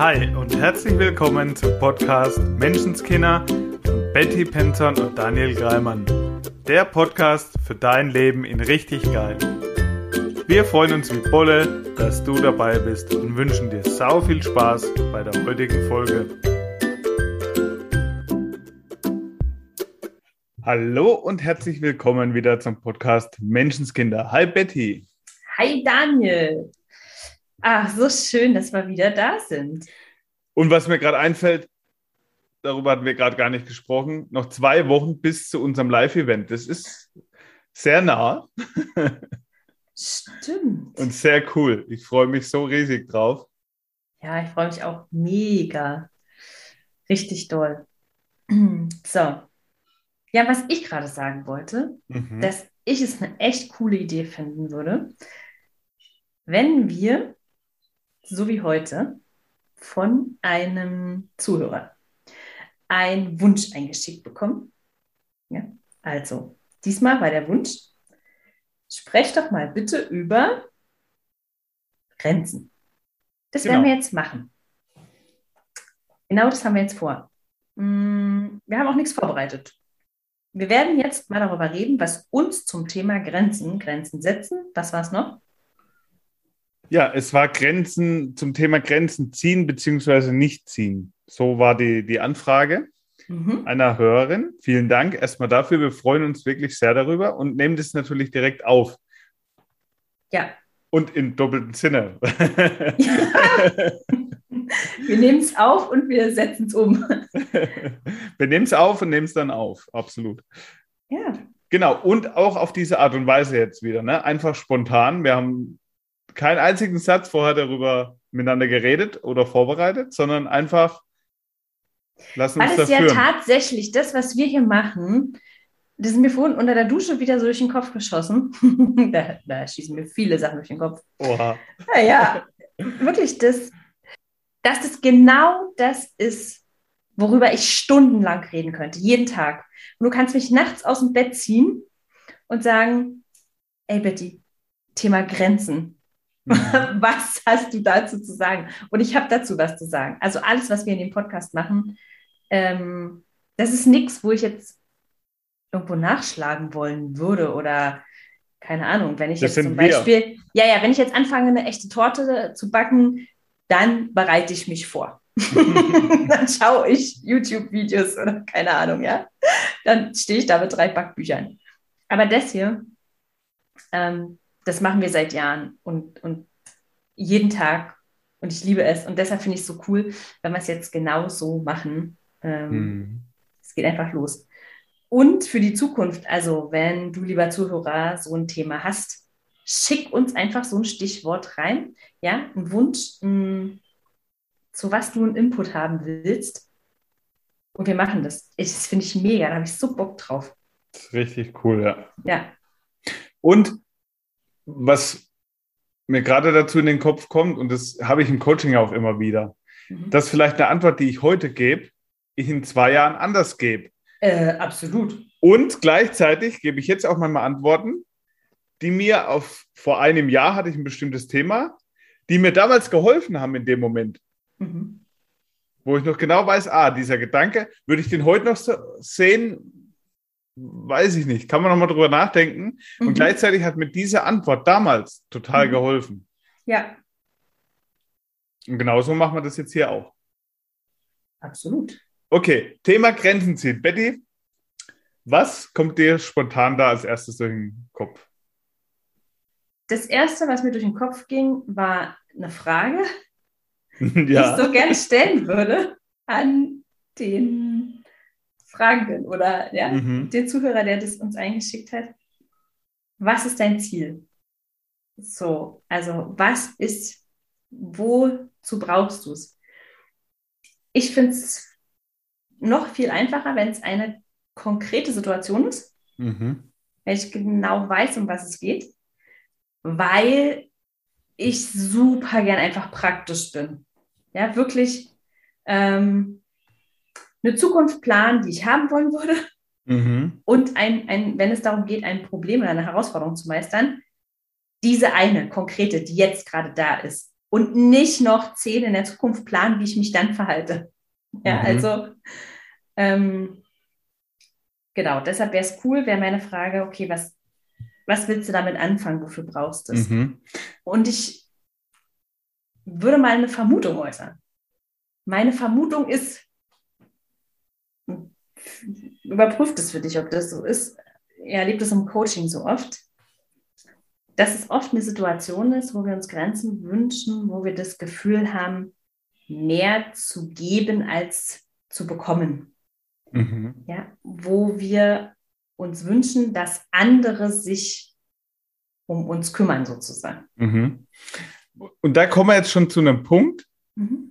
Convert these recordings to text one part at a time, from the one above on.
Hi und herzlich willkommen zum Podcast Menschenskinder von Betty Penton und Daniel Greimann. Der Podcast für dein Leben in richtig geil. Wir freuen uns wie Bolle, dass du dabei bist und wünschen dir sau viel Spaß bei der heutigen Folge. Hallo und herzlich willkommen wieder zum Podcast Menschenskinder. Hi Betty. Hi Daniel. Ach, so schön, dass wir wieder da sind. Und was mir gerade einfällt, darüber hatten wir gerade gar nicht gesprochen, noch zwei Wochen bis zu unserem Live-Event. Das ist sehr nah. Stimmt. Und sehr cool. Ich freue mich so riesig drauf. Ja, ich freue mich auch mega. Richtig doll. So. Ja, was ich gerade sagen wollte, Mhm. dass ich es eine echt coole Idee finden würde, wenn wir, so wie heute, von einem Zuhörer einen Wunsch eingeschickt bekommen. Ja, also, diesmal war der Wunsch, sprecht doch mal bitte über Grenzen. Das werden Genau. wir jetzt machen. Genau das haben wir jetzt vor. Mm, Wir haben auch nichts vorbereitet. Wir werden jetzt mal darüber reden, was uns zum Thema Grenzen, Grenzen setzen, was war es noch? Ja, es war Grenzen zum Thema Grenzen ziehen bzw. nicht ziehen. So war die, die Anfrage Mhm. einer Hörerin. Vielen Dank erstmal dafür. Wir freuen uns wirklich sehr darüber und nehmen das natürlich direkt auf. Ja, Und im doppelten Sinne. wir nehmen es auf und wir setzen es um. Wir nehmen es auf und nehmen es dann auf. Absolut. Ja, Genau. Und auch auf diese Art und Weise jetzt wieder. Ne? Einfach spontan. Wir haben keinen einzigen Satz vorher darüber miteinander geredet oder vorbereitet, sondern einfach lassen weil uns es da ja führen. tatsächlich das, was wir hier machen, das ist mir vorhin unter der Dusche wieder so durch den Kopf geschossen. da, da schießen mir viele Sachen durch den Kopf. Oha. Naja, wirklich, das, dass das genau das ist, worüber ich stundenlang reden könnte, jeden Tag. Und du kannst mich nachts aus dem Bett ziehen und sagen, ey Betty, Thema Grenzen. Was hast du dazu zu sagen? Und ich habe dazu was zu sagen. Also alles, was wir in dem Podcast machen, ähm, das ist nichts, wo ich jetzt irgendwo nachschlagen wollen würde oder keine Ahnung, wenn ich Das jetzt zum wir. Beispiel, ja, ja, wenn ich jetzt anfange, eine echte Torte zu backen, dann bereite ich mich vor. dann schaue ich YouTube-Videos oder keine Ahnung, ja. Dann stehe ich da mit drei Backbüchern. Aber das hier, ähm, das machen wir seit Jahren und, und jeden Tag und ich liebe es. Und deshalb finde ich es so cool, wenn wir es jetzt genau so machen. Ähm, Hm. es geht einfach los. Und für die Zukunft, also wenn du, lieber Zuhörer, so ein Thema hast, schick uns einfach so ein Stichwort rein, ja, ein Wunsch, mh, zu was du einen Input haben willst. Und wir machen das. Ich, das finde ich mega, da habe ich so Bock drauf. Richtig cool, ja. Ja. Und was mir gerade dazu in den Kopf kommt, und das habe ich im Coaching auch immer wieder, Mhm. dass vielleicht eine Antwort, die ich heute gebe, ich in zwei Jahren anders gebe. Äh, absolut. Und gleichzeitig gebe ich jetzt auch mal Antworten, die mir auf, vor einem Jahr hatte ich ein bestimmtes Thema, die mir damals geholfen haben in dem Moment, Mhm. wo ich noch genau weiß, ah, dieser Gedanke, würde ich den heute noch so sehen, weiß ich nicht, kann man noch mal drüber nachdenken. Und Mhm. gleichzeitig hat mir diese Antwort damals total Mhm. geholfen. Ja, Und genauso machen wir das jetzt hier auch. absolut. Okay, Thema Grenzen ziehen. Betty, was kommt dir spontan da als erstes durch den Kopf? Das erste, was mir durch den Kopf ging, war eine Frage, die ja. ich so gerne stellen würde an den Fragenden oder ja, Mhm. den Zuhörer, der das uns eingeschickt hat. Was ist dein Ziel? So, also was ist, wozu brauchst du es? Ich finde es noch viel einfacher, wenn es eine konkrete Situation ist, Mhm. wenn ich genau weiß, um was es geht, weil ich super gern einfach praktisch bin. Ja, wirklich ähm, eine Zukunft planen, die ich haben wollen würde Mhm. und ein, ein, wenn es darum geht, ein Problem oder eine Herausforderung zu meistern, diese eine konkrete, die jetzt gerade da ist, und nicht noch zehn in der Zukunft planen, wie ich mich dann verhalte. Ja, mhm. also ähm, genau, deshalb wäre es cool, wäre meine Frage, okay, was, was willst du damit anfangen, wofür brauchst du es? Mhm. Und ich würde mal eine Vermutung äußern. Meine Vermutung ist, überprüft es für dich, ob das so ist. Er erlebt es im Coaching so oft, dass es oft eine Situation ist, wo wir uns Grenzen wünschen, wo wir das Gefühl haben, mehr zu geben als zu bekommen. Mhm. Ja, wo wir uns wünschen, dass andere sich um uns kümmern, sozusagen. Mhm. Und da kommen wir jetzt schon zu einem Punkt, mhm.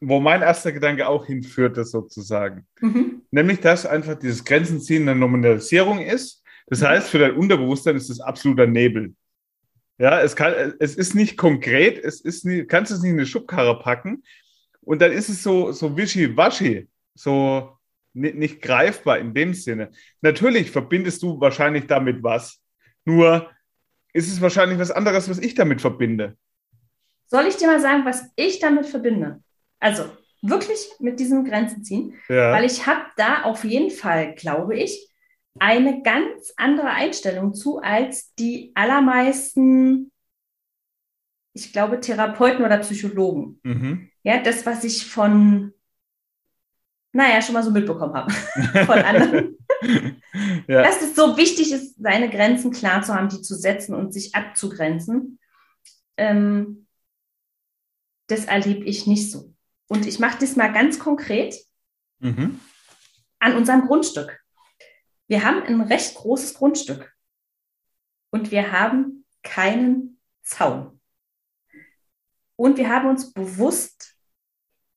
Wo mein erster Gedanke auch hinführte, sozusagen. Mhm. Nämlich, dass einfach dieses Grenzenziehen eine Nominalisierung ist. Das mhm. heißt, für dein Unterbewusstsein ist es absoluter Nebel. Ja, es, kann, es ist nicht konkret, es ist nie, kannst es nicht in eine Schubkarre packen. Und dann ist es so, so wischiwaschi, so nicht, nicht greifbar in dem Sinne. Natürlich verbindest du wahrscheinlich damit was. Nur ist es wahrscheinlich was anderes, was ich damit verbinde. Soll ich dir mal sagen, was ich damit verbinde? Also wirklich mit diesem Grenzen ziehen, ja. weil ich habe da auf jeden Fall, glaube ich, eine ganz andere Einstellung zu als die allermeisten, ich glaube, Therapeuten oder Psychologen. Mhm. Ja, das, was ich von, naja, schon mal so mitbekommen habe von anderen. ja. Dass es so wichtig ist, seine Grenzen klar zu haben, die zu setzen und sich abzugrenzen. Ähm, das erlebe ich nicht so. Und ich mache das mal ganz konkret mhm. an unserem Grundstück. Wir haben ein recht großes Grundstück und wir haben keinen Zaun. Und wir haben uns bewusst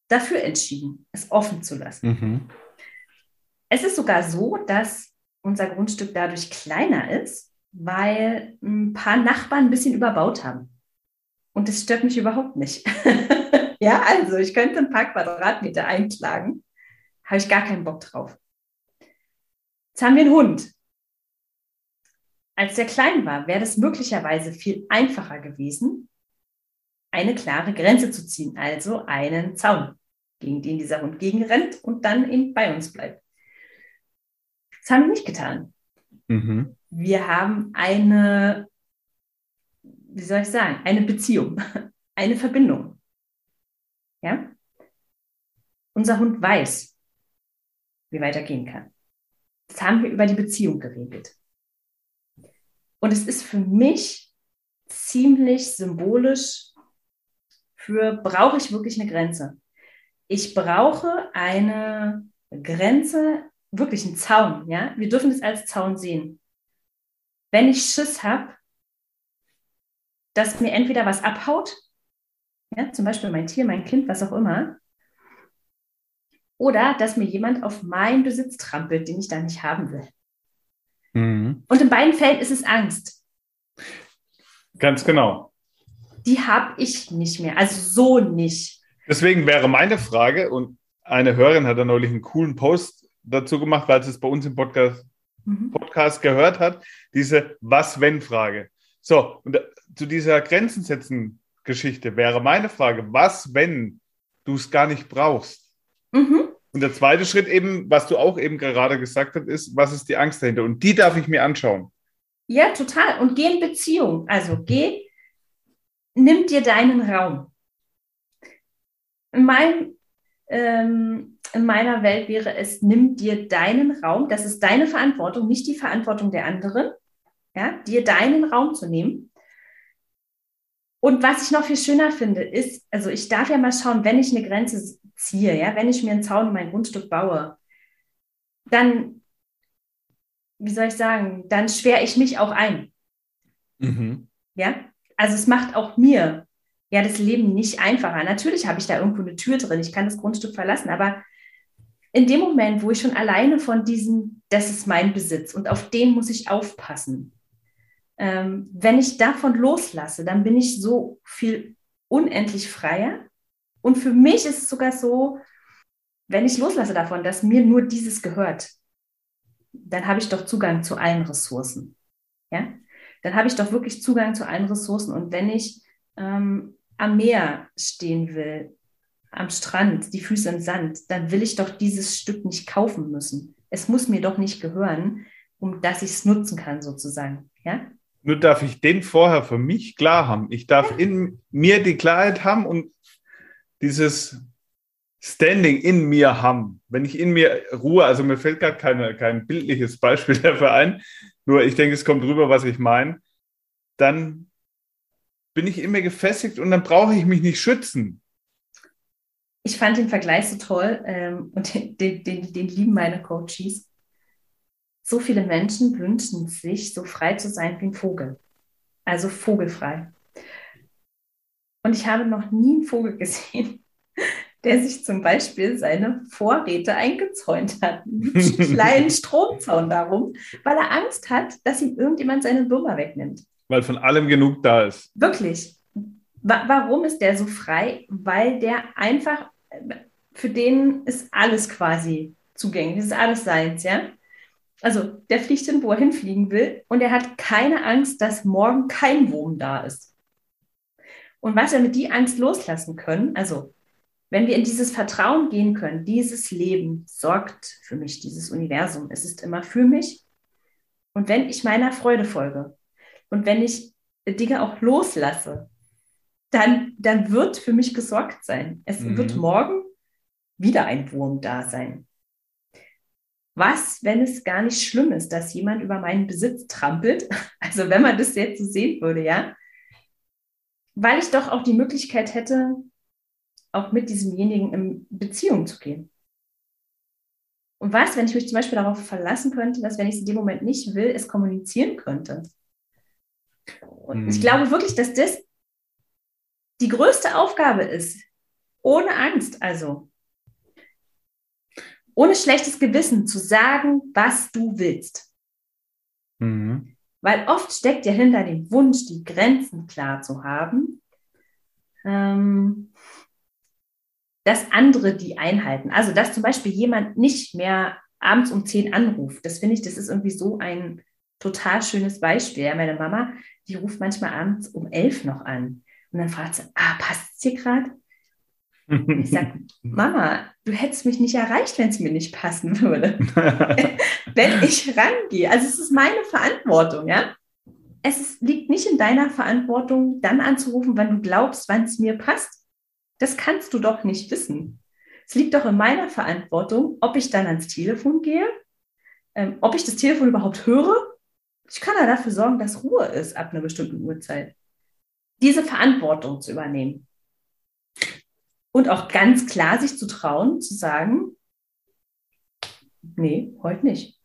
dafür entschieden, es offen zu lassen. Mhm. Es ist sogar so, dass unser Grundstück dadurch kleiner ist, weil ein paar Nachbarn ein bisschen überbaut haben. Und das stört mich überhaupt nicht. ja, also ich könnte ein paar Quadratmeter einklagen, habe ich gar keinen Bock drauf. Jetzt haben wir einen Hund. Als der klein war, wäre es möglicherweise viel einfacher gewesen, eine klare Grenze zu ziehen, also einen Zaun, gegen den dieser Hund gegenrennt und dann eben bei uns bleibt. Das haben wir nicht getan. Mhm. Wir haben eine, wie soll ich sagen, eine Beziehung, eine Verbindung. Ja? Unser Hund weiß, wie weitergehen kann. Das haben wir über die Beziehung geregelt. Und es ist für mich ziemlich symbolisch für, brauche ich wirklich eine Grenze? Ich brauche eine Grenze wirklich ein Zaun, ja. Wir dürfen es als Zaun sehen. Wenn ich Schiss habe, dass mir entweder was abhaut, ja, zum Beispiel mein Tier, mein Kind, was auch immer, oder dass mir jemand auf meinen Besitz trampelt, den ich da nicht haben will. Mhm. Und in beiden Fällen ist es Angst. Ganz genau. Die habe ich nicht mehr, also so nicht. Deswegen wäre meine Frage, und eine Hörerin hat da neulich einen coolen Post dazu gemacht, weil sie es bei uns im Podcast, mhm. Podcast gehört hat, diese Was-Wenn-Frage. So, und zu dieser Grenzen setzen Geschichte wäre meine Frage, was, wenn du es gar nicht brauchst? Mhm. Und der zweite Schritt eben, was du auch eben gerade gesagt hast, ist, was ist die Angst dahinter? Und die darf ich mir anschauen. Ja, total. Und geh in Beziehung. Also geh, nimm dir deinen Raum. In meinem ähm, in meiner Welt wäre es, nimm dir deinen Raum, das ist deine Verantwortung, nicht die Verantwortung der anderen, ja, dir deinen Raum zu nehmen. Und was ich noch viel schöner finde, ist, also ich darf ja mal schauen, wenn ich eine Grenze ziehe, ja, wenn ich mir einen Zaun um mein Grundstück baue, dann, wie soll ich sagen, dann schwere ich mich auch ein. Mhm. Ja, also es macht auch mir ja das Leben nicht einfacher. Natürlich habe ich da irgendwo eine Tür drin, ich kann das Grundstück verlassen, aber in dem Moment, wo ich schon alleine von diesem, das ist mein Besitz und auf den muss ich aufpassen, ähm, wenn ich davon loslasse, dann bin ich so viel unendlich freier. Und für mich ist es sogar so, wenn ich loslasse davon, dass mir nur dieses gehört, dann habe ich doch Zugang zu allen Ressourcen. Ja? Dann habe ich doch wirklich Zugang zu allen Ressourcen. Und wenn ich ähm, am Meer stehen will, am Strand, die Füße im Sand, dann will ich doch dieses Stück nicht kaufen müssen. Es muss mir doch nicht gehören, um dass ich es nutzen kann, sozusagen. Ja? Nur darf ich den vorher für mich klar haben. Ich darf in mir die Klarheit haben und dieses Standing in mir haben. Wenn ich in mir Ruhe, also mir fällt gerade kein bildliches Beispiel dafür ein, nur ich denke, es kommt rüber, was ich meine, dann bin ich in mir gefestigt und dann brauche ich mich nicht schützen. Ich fand den Vergleich so toll ähm, und den, den, den, den lieben meine Coaches. So viele Menschen wünschen sich, so frei zu sein wie ein Vogel. Also vogelfrei. Und ich habe noch nie einen Vogel gesehen, der sich zum Beispiel seine Vorräte eingezäunt hat. Einen kleinen Stromzaun darum, weil er Angst hat, dass ihm irgendjemand seine Würmer wegnimmt. Weil von allem genug da ist. Wirklich. Wa warum ist der so frei? Weil der einfach, für den ist alles quasi zugänglich, das ist alles seins, ja? Also der fliegt hin, wo er hinfliegen will und er hat keine Angst, dass morgen kein Wurm da ist. Und was wir mit die Angst loslassen können, also wenn wir in dieses Vertrauen gehen können, dieses Leben sorgt für mich, dieses Universum, es ist immer für mich. Und wenn ich meiner Freude folge und wenn ich Dinge auch loslasse, dann, dann wird für mich gesorgt sein. Es mhm. wird morgen wieder ein Wurm da sein. Was, wenn es gar nicht schlimm ist, dass jemand über meinen Besitz trampelt? Also wenn man das jetzt so sehen würde, ja, weil ich doch auch die Möglichkeit hätte, auch mit diesemjenigen in Beziehung zu gehen. Und was, wenn ich mich zum Beispiel darauf verlassen könnte, dass wenn ich es in dem Moment nicht will, es kommunizieren könnte? Und mhm. ich glaube wirklich, dass das die größte Aufgabe ist, ohne Angst, also ohne schlechtes Gewissen zu sagen, was du willst. Mhm. Weil oft steckt ja hinter dem Wunsch, die Grenzen klar zu haben, ähm, dass andere die einhalten. Also, dass zum Beispiel jemand nicht mehr abends um 10 anruft. Das finde ich, das ist irgendwie so ein total schönes Beispiel. Ja, meine Mama, die ruft manchmal abends um 11 noch an. Und dann fragt sie, ah, passt es dir gerade? Ich sage, Mama, du hättest mich nicht erreicht, wenn es mir nicht passen würde. wenn ich rangehe. Also es ist meine Verantwortung, ja. Es ist, liegt nicht in deiner Verantwortung, dann anzurufen, wann du glaubst, wann es mir passt. Das kannst du doch nicht wissen. Es liegt doch in meiner Verantwortung, ob ich dann ans Telefon gehe, ähm, ob ich das Telefon überhaupt höre. Ich kann ja dafür sorgen, dass Ruhe ist ab einer bestimmten Uhrzeit. Diese Verantwortung zu übernehmen. Und auch ganz klar sich zu trauen, zu sagen, nee, heute nicht.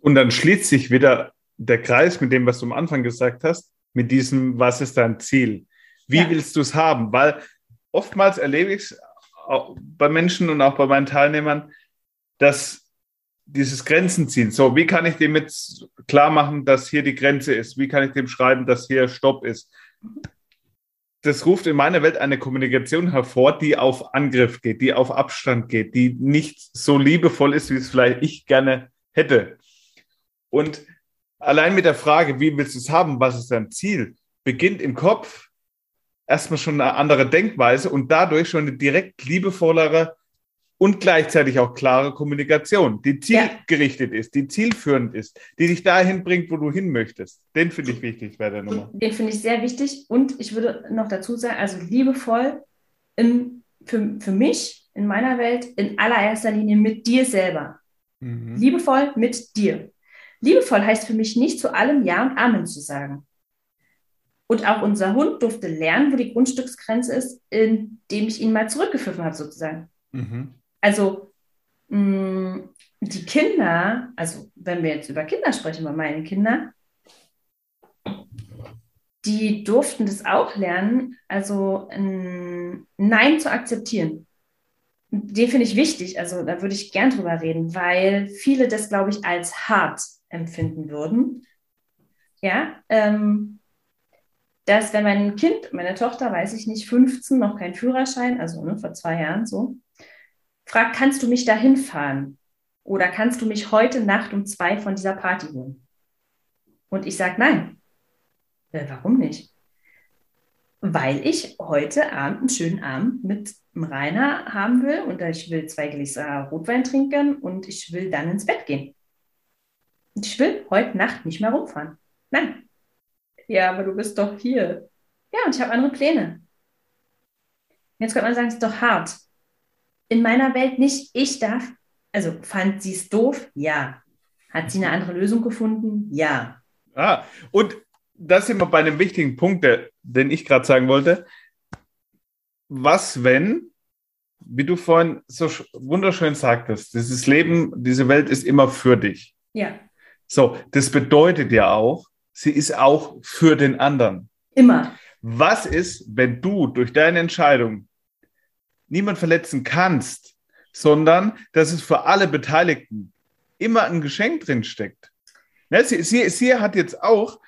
Und dann schließt sich wieder der Kreis mit dem, was du am Anfang gesagt hast, mit diesem, was ist dein Ziel? Wie ja. willst du es haben? Weil oftmals erlebe ich es bei Menschen und auch bei meinen Teilnehmern, dass dieses Grenzen ziehen. So, wie kann ich dem jetzt klar machen, dass hier die Grenze ist? Wie kann ich dem schreiben, dass hier Stopp ist? Das ruft in meiner Welt eine Kommunikation hervor, die auf Angriff geht, die auf Abstand geht, die nicht so liebevoll ist, wie es vielleicht ich gerne hätte. Und allein mit der Frage, wie willst du es haben, was ist dein Ziel, beginnt im Kopf erstmal schon eine andere Denkweise und dadurch schon eine direkt liebevollere und gleichzeitig auch klare Kommunikation, die zielgerichtet ja. ist, die zielführend ist, die dich dahin bringt, wo du hin möchtest. Den finde ich wichtig bei der Nummer. Den finde ich sehr wichtig und ich würde noch dazu sagen, also liebevoll in, für, für mich in meiner Welt in allererster Linie mit dir selber. Mhm. Liebevoll mit dir. Liebevoll heißt für mich nicht zu allem Ja und Amen zu sagen. Und auch unser Hund durfte lernen, wo die Grundstücksgrenze ist, indem ich ihn mal zurückgepfiffen habe, sozusagen. Mhm. Also mh, mm, die Kinder, also wenn wir jetzt über Kinder sprechen, bei meinen Kindern, die durften das auch lernen, also ein Nein zu akzeptieren. Den finde ich wichtig, also da würde ich gern drüber reden, weil viele das, glaube ich, als hart empfinden würden. Ja, ähm, dass wenn mein Kind, meine Tochter, weiß ich nicht, 15, noch kein Führerschein, also ne, vor zwei Jahren so, fragt, kannst du mich dahin fahren? Oder kannst du mich heute Nacht um zwei von dieser Party holen? Und ich sage nein. Äh, warum nicht? weil ich heute Abend einen schönen Abend mit Rainer haben will und ich will zwei Gläser Rotwein trinken und ich will dann ins Bett gehen. Und ich will heute Nacht nicht mehr rumfahren. Nein. Ja, aber du bist doch hier. Ja, und ich habe andere Pläne. Jetzt könnte man sagen, es ist doch hart. In meiner Welt nicht. Ich darf. Also fand sie es doof? Ja. Hat sie eine andere Lösung gefunden? Ja. Ah, und das sind wir bei einem wichtigen Punkt, der, den ich gerade sagen wollte. Was, wenn, wie du vorhin so wunderschön sagtest, dieses Leben, diese Welt ist immer für dich. Ja. So, das bedeutet ja auch, sie ist auch für den anderen. Immer. Was ist, wenn du durch deine Entscheidung niemand verletzen kannst, sondern dass es für alle Beteiligten immer ein Geschenk drin steckt? Ja, sie, sie, sie hat jetzt auch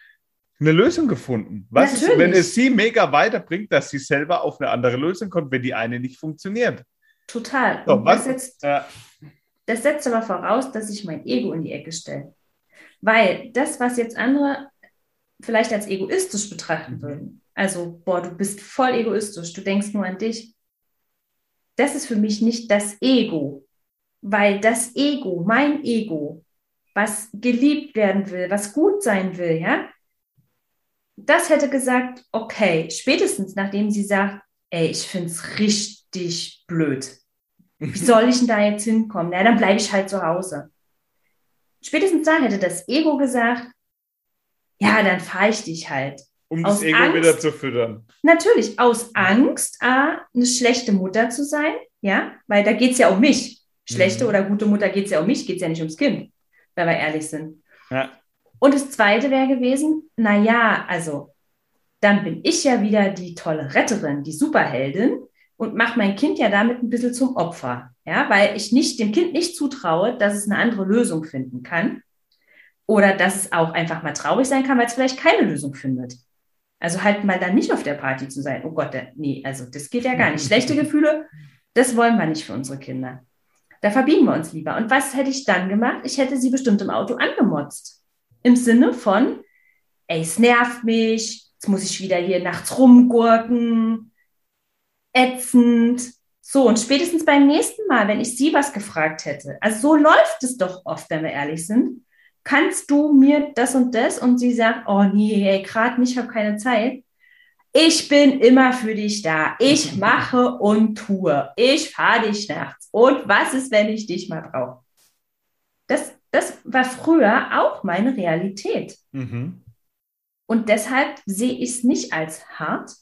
eine Lösung gefunden. Was ist, wenn es sie mega weiterbringt, dass sie selber auf eine andere Lösung kommt, wenn die eine nicht funktioniert? Total. So, was, das, setzt, ja. das setzt aber voraus, dass ich mein Ego in die Ecke stelle. Weil das, was jetzt andere vielleicht als egoistisch betrachten würden, also, boah, du bist voll egoistisch, du denkst nur an dich, das ist für mich nicht das Ego. Weil das Ego, mein Ego, was geliebt werden will, was gut sein will, ja, das hätte gesagt, okay, spätestens nachdem sie sagt, ey, ich finde es richtig blöd. Wie soll ich denn da jetzt hinkommen? Na, dann bleibe ich halt zu Hause. Spätestens da hätte das Ego gesagt, ja, dann fahre ich dich halt. Um aus das Ego Angst, wieder zu füttern. Natürlich, aus Angst, A, eine schlechte Mutter zu sein, ja, weil da geht es ja um mich. Schlechte mhm. oder gute Mutter geht es ja um mich, geht es ja nicht ums Kind, wenn wir ehrlich sind. Ja. Und das zweite wäre gewesen, naja, also dann bin ich ja wieder die tolle Retterin, die Superheldin und mache mein Kind ja damit ein bisschen zum Opfer. Ja, weil ich nicht, dem Kind nicht zutraue, dass es eine andere Lösung finden kann. Oder dass es auch einfach mal traurig sein kann, weil es vielleicht keine Lösung findet. Also halt mal dann nicht auf der Party zu sein. Oh Gott, nee, also das geht ja gar nicht. Schlechte Gefühle, das wollen wir nicht für unsere Kinder. Da verbiegen wir uns lieber. Und was hätte ich dann gemacht? Ich hätte sie bestimmt im Auto angemotzt. Im Sinne von, ey, es nervt mich, jetzt muss ich wieder hier nachts rumgurken, ätzend. So, und spätestens beim nächsten Mal, wenn ich sie was gefragt hätte, also so läuft es doch oft, wenn wir ehrlich sind, kannst du mir das und das? Und sie sagt, oh nee, gerade nicht, ich habe keine Zeit. Ich bin immer für dich da. Ich mache und tue. Ich fahre dich nachts. Und was ist, wenn ich dich mal brauche? Das das war früher auch meine Realität. Mhm. Und deshalb sehe ich es nicht als hart,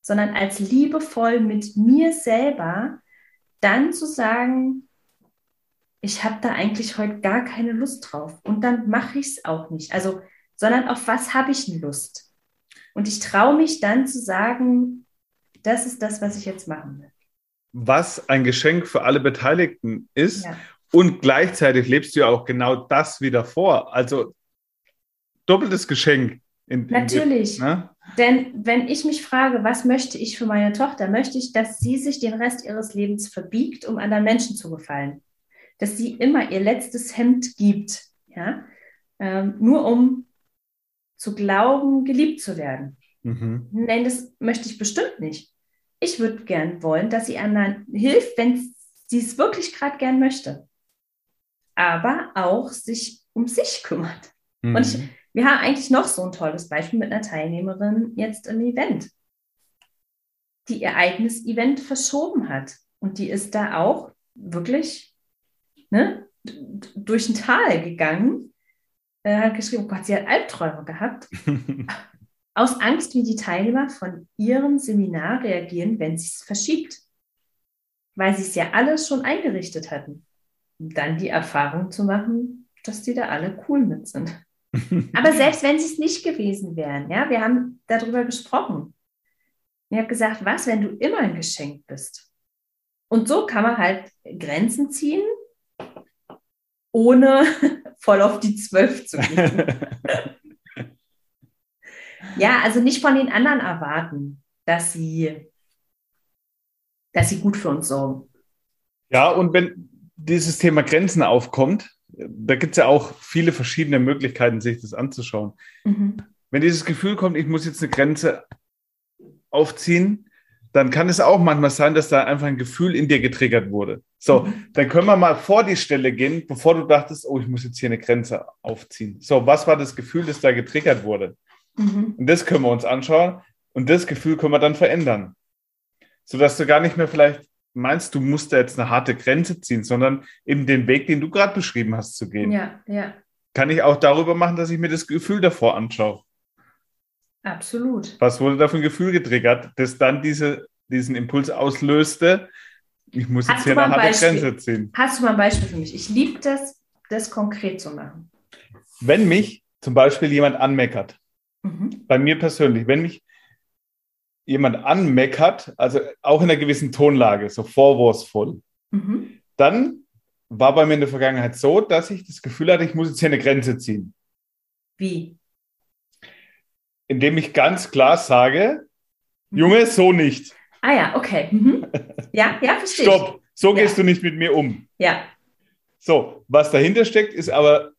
sondern als liebevoll mit mir selber, dann zu sagen, ich habe da eigentlich heute gar keine Lust drauf. Und dann mache ich es auch nicht. Also, sondern auf was habe ich eine Lust? Und ich traue mich dann zu sagen, das ist das, was ich jetzt machen will. Was ein Geschenk für alle Beteiligten ist. Ja. Und gleichzeitig lebst du ja auch genau das wieder vor. Also doppeltes Geschenk. In, Natürlich. In, ne? Denn wenn ich mich frage, was möchte ich für meine Tochter, möchte ich, dass sie sich den Rest ihres Lebens verbiegt, um anderen Menschen zu gefallen. Dass sie immer ihr letztes Hemd gibt, ja? Ähm, nur um zu glauben, geliebt zu werden. Mhm. Nein, das möchte ich bestimmt nicht. Ich würde gern wollen, dass sie anderen hilft, wenn sie es wirklich gerade gern möchte aber auch sich um sich kümmert. Mhm. Und ich, wir haben eigentlich noch so ein tolles Beispiel mit einer Teilnehmerin jetzt im Event, die ihr eigenes Event verschoben hat. Und die ist da auch wirklich ne, durch ein Tal gegangen, äh, hat geschrieben, oh Gott, sie hat Albträume gehabt. aus Angst, wie die Teilnehmer von ihrem Seminar reagieren, wenn sie es verschiebt. Weil sie es ja alles schon eingerichtet hatten dann die Erfahrung zu machen, dass die da alle cool mit sind. Aber selbst wenn sie es nicht gewesen wären, ja, wir haben darüber gesprochen. Ich habe gesagt, was, wenn du immer ein Geschenk bist? Und so kann man halt Grenzen ziehen, ohne voll auf die Zwölf zu gehen. ja, also nicht von den anderen erwarten, dass sie, dass sie gut für uns sorgen. Ja, und wenn, dieses Thema Grenzen aufkommt, da gibt es ja auch viele verschiedene Möglichkeiten, sich das anzuschauen. Mhm. Wenn dieses Gefühl kommt, ich muss jetzt eine Grenze aufziehen, dann kann es auch manchmal sein, dass da einfach ein Gefühl in dir getriggert wurde. So, mhm. dann können wir mal vor die Stelle gehen, bevor du dachtest, oh, ich muss jetzt hier eine Grenze aufziehen. So, was war das Gefühl, das da getriggert wurde? Mhm. Und das können wir uns anschauen und das Gefühl können wir dann verändern. Sodass du gar nicht mehr vielleicht meinst, du musst da jetzt eine harte Grenze ziehen, sondern eben den Weg, den du gerade beschrieben hast, zu gehen. Ja, ja. Kann ich auch darüber machen, dass ich mir das Gefühl davor anschaue. Absolut. Was wurde da für ein Gefühl getriggert, das dann diese, diesen Impuls auslöste? Ich muss jetzt hier eine harte Beispiel? Grenze ziehen. Hast du mal ein Beispiel für mich? Ich liebe das, das konkret zu machen. Wenn mich zum Beispiel jemand anmeckert, mhm. bei mir persönlich, wenn mich jemand anmeckert, also auch in einer gewissen Tonlage, so vorwurfsvoll, mhm. dann war bei mir in der Vergangenheit so, dass ich das Gefühl hatte, ich muss jetzt hier eine Grenze ziehen. Wie? Indem ich ganz klar sage. Junge, so nicht. Ah ja, okay. Mhm. Ja, ja, verstehe. Stopp, so ja. gehst du nicht mit mir um. Ja. So, was dahinter steckt, ist aber,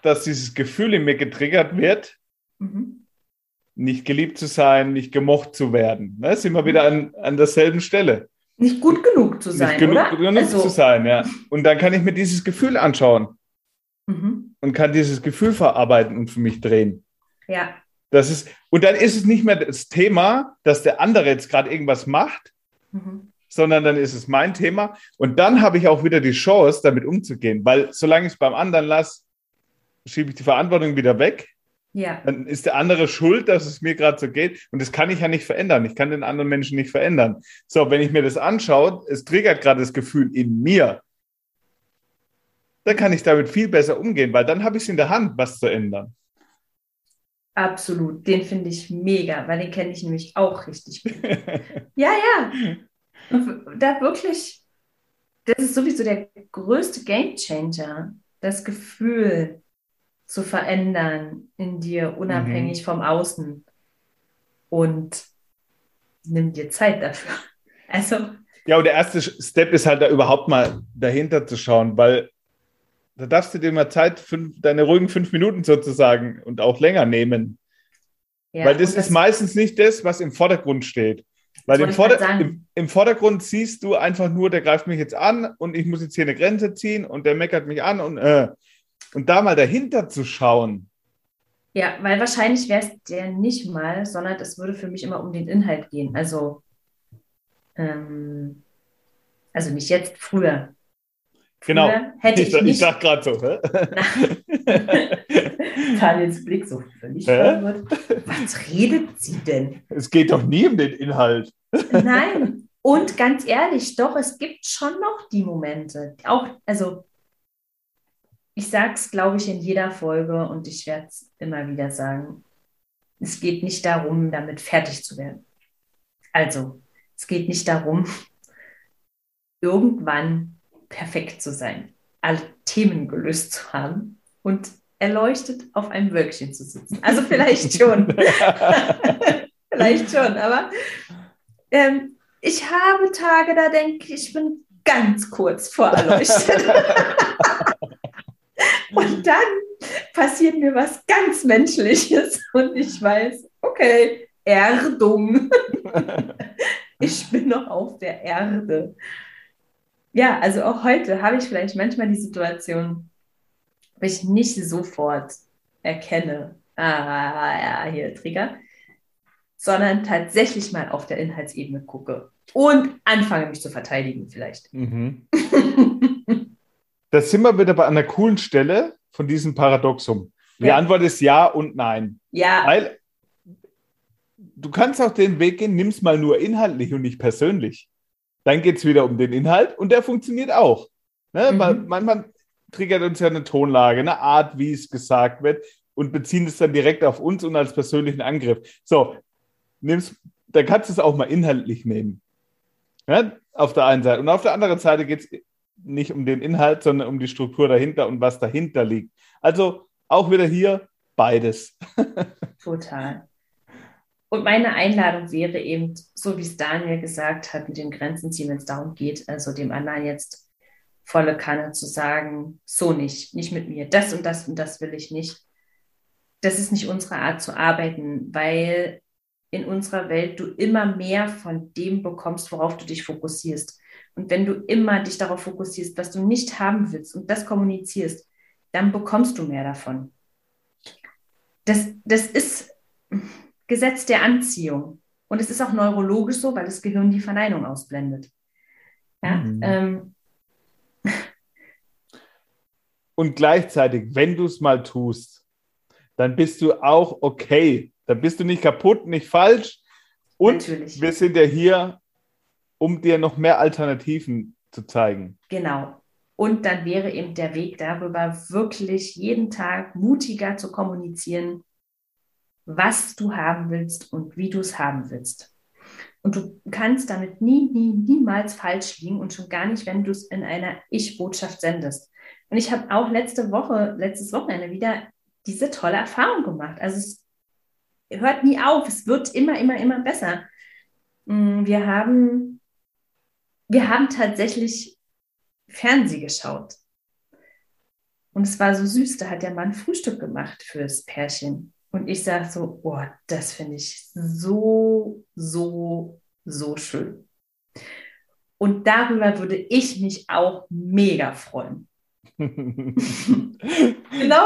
dass dieses Gefühl in mir getriggert wird, mhm. nicht geliebt zu sein, nicht gemocht zu werden. Da sind wir wieder an, an derselben Stelle. Nicht gut genug zu sein, nicht genug, oder? genug also. zu sein, ja. Und dann kann ich mir dieses Gefühl anschauen mhm. und kann dieses Gefühl verarbeiten und für mich drehen. Ja. Das ist, und dann ist es nicht mehr das Thema, dass der andere jetzt gerade irgendwas macht, mhm. sondern dann ist es mein Thema. Und dann habe ich auch wieder die Chance, damit umzugehen, weil solange ich es beim anderen lasse, schiebe ich die Verantwortung wieder weg. Ja. Dann ist der andere schuld, dass es mir gerade so geht. Und das kann ich ja nicht verändern. Ich kann den anderen Menschen nicht verändern. So, wenn ich mir das anschaue, es triggert gerade das Gefühl in mir, dann kann ich damit viel besser umgehen, weil dann habe ich es in der Hand, was zu ändern. Absolut, den finde ich mega, weil den kenne ich nämlich auch richtig gut. ja, ja. Da wirklich, das ist sowieso der größte Game Changer, das Gefühl zu verändern in dir, unabhängig mhm. vom Außen. Und nimm dir Zeit dafür. Also. Ja, und der erste Step ist halt da überhaupt mal dahinter zu schauen, weil da darfst du dir mal Zeit, fünf, deine ruhigen fünf Minuten sozusagen und auch länger nehmen. Ja, Weil das, das, ist meistens nicht das, was im Vordergrund steht. Weil im, Vorder im, im, Vordergrund siehst du einfach nur, der greift mich jetzt an und ich muss jetzt hier eine Grenze ziehen und der meckert mich an und, äh, und da mal dahinter zu schauen. Ja, weil wahrscheinlich wäre es der nicht mal, sondern es würde für mich immer um den Inhalt gehen. Also, ähm, also nicht jetzt, früher. Genau. Hätte ich, ich, ich dachte gerade so. Daniels Blick so völlig verwirrt. Was redet sie denn? Es geht doch nie um den Inhalt. Nein. Und ganz ehrlich, doch, es gibt schon noch die Momente. Auch, also, ich sage es, glaube ich, in jeder Folge und ich werde es immer wieder sagen. Es geht nicht darum, damit fertig zu werden. Also, es geht nicht darum, irgendwann perfekt zu sein, alle Themen gelöst zu haben und erleuchtet auf einem Wölkchen zu sitzen. Also vielleicht schon. vielleicht schon, aber ähm, ich habe Tage, da denke ich, ich bin ganz kurz vor erleuchtet. und dann passiert mir was ganz Menschliches und ich weiß, okay, Erdung. ich bin noch auf der Erde ja, also auch heute habe ich vielleicht manchmal die Situation, wo ich nicht sofort erkenne, ah, ja, hier Trigger, sondern tatsächlich mal auf der Inhaltsebene gucke und anfange mich zu verteidigen vielleicht. Mhm. da sind wir wieder bei einer coolen Stelle von diesem Paradoxum. Die ja. Antwort ist ja und nein. Ja. Weil du kannst auch den Weg gehen, nimm es mal nur inhaltlich und nicht persönlich. Dann geht es wieder um den Inhalt und der funktioniert auch. Ne? Mhm. Manchmal triggert uns ja eine Tonlage, eine Art, wie es gesagt wird und beziehen es dann direkt auf uns und als persönlichen Angriff. So, nimm's, dann kannst du es auch mal inhaltlich nehmen. Ja? Auf der einen Seite. Und auf der anderen Seite geht es nicht um den Inhalt, sondern um die Struktur dahinter und was dahinter liegt. Also auch wieder hier beides. Total. Und meine Einladung wäre eben, so wie es Daniel gesagt hat, mit den Grenzen ziehen, wenn es darum geht, also dem anderen jetzt volle Kanne zu sagen, so nicht, nicht mit mir, das und das und das will ich nicht. Das ist nicht unsere Art zu arbeiten, weil in unserer Welt du immer mehr von dem bekommst, worauf du dich fokussierst. Und wenn du immer dich darauf fokussierst, was du nicht haben willst und das kommunizierst, dann bekommst du mehr davon. Das, das ist Gesetz der Anziehung. Und es ist auch neurologisch so, weil das Gehirn die Verneinung ausblendet. Ja, mhm. ähm. Und gleichzeitig, wenn du es mal tust, dann bist du auch okay. Dann bist du nicht kaputt, nicht falsch. Und Natürlich. wir sind ja hier, um dir noch mehr Alternativen zu zeigen. Genau. Und dann wäre eben der Weg darüber, wirklich jeden Tag mutiger zu kommunizieren, was du haben willst und wie du es haben willst. Und du kannst damit nie, nie, niemals falsch liegen und schon gar nicht, wenn du es in einer Ich-Botschaft sendest. Und ich habe auch letzte Woche, letztes Wochenende wieder diese tolle Erfahrung gemacht. Also es hört nie auf, es wird immer, immer, immer besser. Mm, wir haben, wir haben tatsächlich Fernseh geschaut. Und es war so süß, da hat der Mann Frühstück gemacht fürs Pärchen. Und ich sage so, oh, das finde ich so, so, so schön. Und darüber würde ich mich auch mega freuen. genau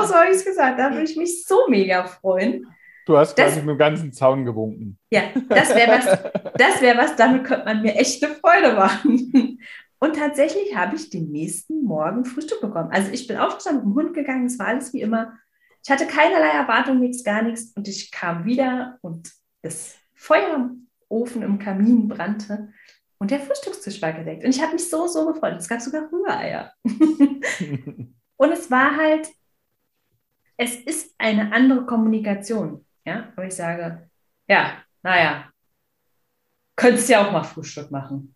so habe ich es gesagt. Da würde ich mich so mega freuen. Du hast quasi mit dem ganzen Zaun gewunken. Ja, das wäre was, das wäre was, damit könnte man mir echt eine Freude machen. Und tatsächlich habe ich den nächsten Morgen Frühstück bekommen. Also ich bin aufgestanden, mit dem Hund gegangen, es war alles wie immer. Ich hatte keinerlei Erwartung, nichts, gar nichts. Und ich kam wieder und das Feuerofen im Kamin brannte und der Frühstückstisch war gedeckt. Und ich habe mich so, so gefreut. Es gab sogar Rühreier. und es war halt, es ist eine andere Kommunikation. Ja, wo ich sage, ja, naja, könntest ja auch mal Frühstück machen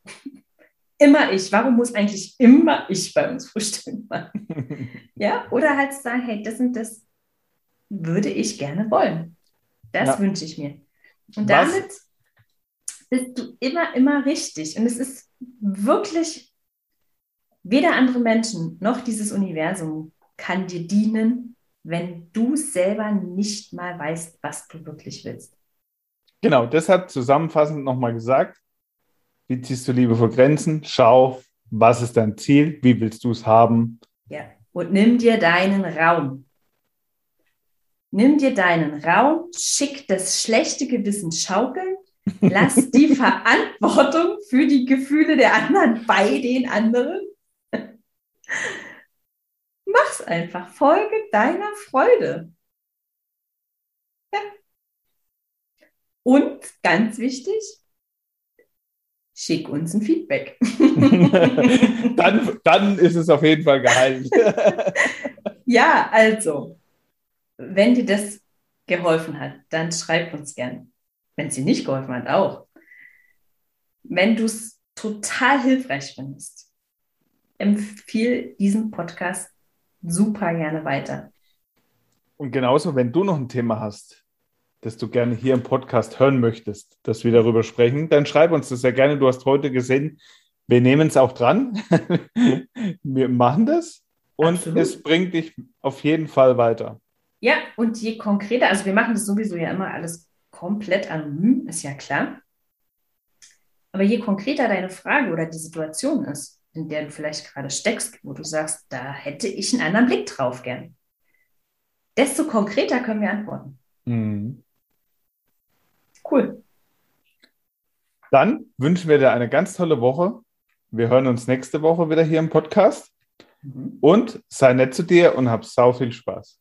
immer ich. Warum muss eigentlich immer ich bei uns Frühstück machen? ja, oder halt sagen, hey, das und das würde ich gerne wollen. Das ja. wünsche ich mir. Und Was? damit bist du immer, immer richtig. Und es ist wirklich, weder andere Menschen noch dieses Universum kann dir dienen, wenn du selber nicht mal weißt, was du wirklich willst. Genau, deshalb zusammenfassend nochmal gesagt, wie ziehst du Liebe vor Grenzen? Schau, was ist dein Ziel? Wie willst du es haben? Ja, und nimm dir deinen Raum. Nimm dir deinen Raum, schick das schlechte Gewissen schaukeln, lass die Verantwortung für die Gefühle der anderen bei den anderen. Mach's einfach, folge deiner Freude. Ja. Und ganz wichtig, schick uns ein Feedback. dann, dann ist es auf jeden Fall geheilt. ja, also, wenn dir das geholfen hat, dann schreib uns gern. Wenn es dir nicht geholfen hat, auch. Wenn du es total hilfreich findest, empfiehl diesen Podcast super gerne weiter. Und genauso, wenn du noch ein Thema hast, das du gerne hier im Podcast hören möchtest, dass wir darüber sprechen, dann schreib uns das sehr gerne. Du hast heute gesehen, wir nehmen es auch dran. wir machen das und Absolut. es bringt dich auf jeden Fall weiter. Ja, und je konkreter, also wir machen das sowieso ja immer alles komplett anonym, ist ja klar. Aber je konkreter deine Frage oder die Situation ist, in der du vielleicht gerade steckst, wo du sagst, da hätte ich einen anderen Blick drauf gern, desto konkreter können wir antworten. Mhm. Cool. Dann wünschen wir dir eine ganz tolle Woche. Wir hören uns nächste Woche wieder hier im Podcast. Mhm. Und sei nett zu dir und hab sau viel Spaß.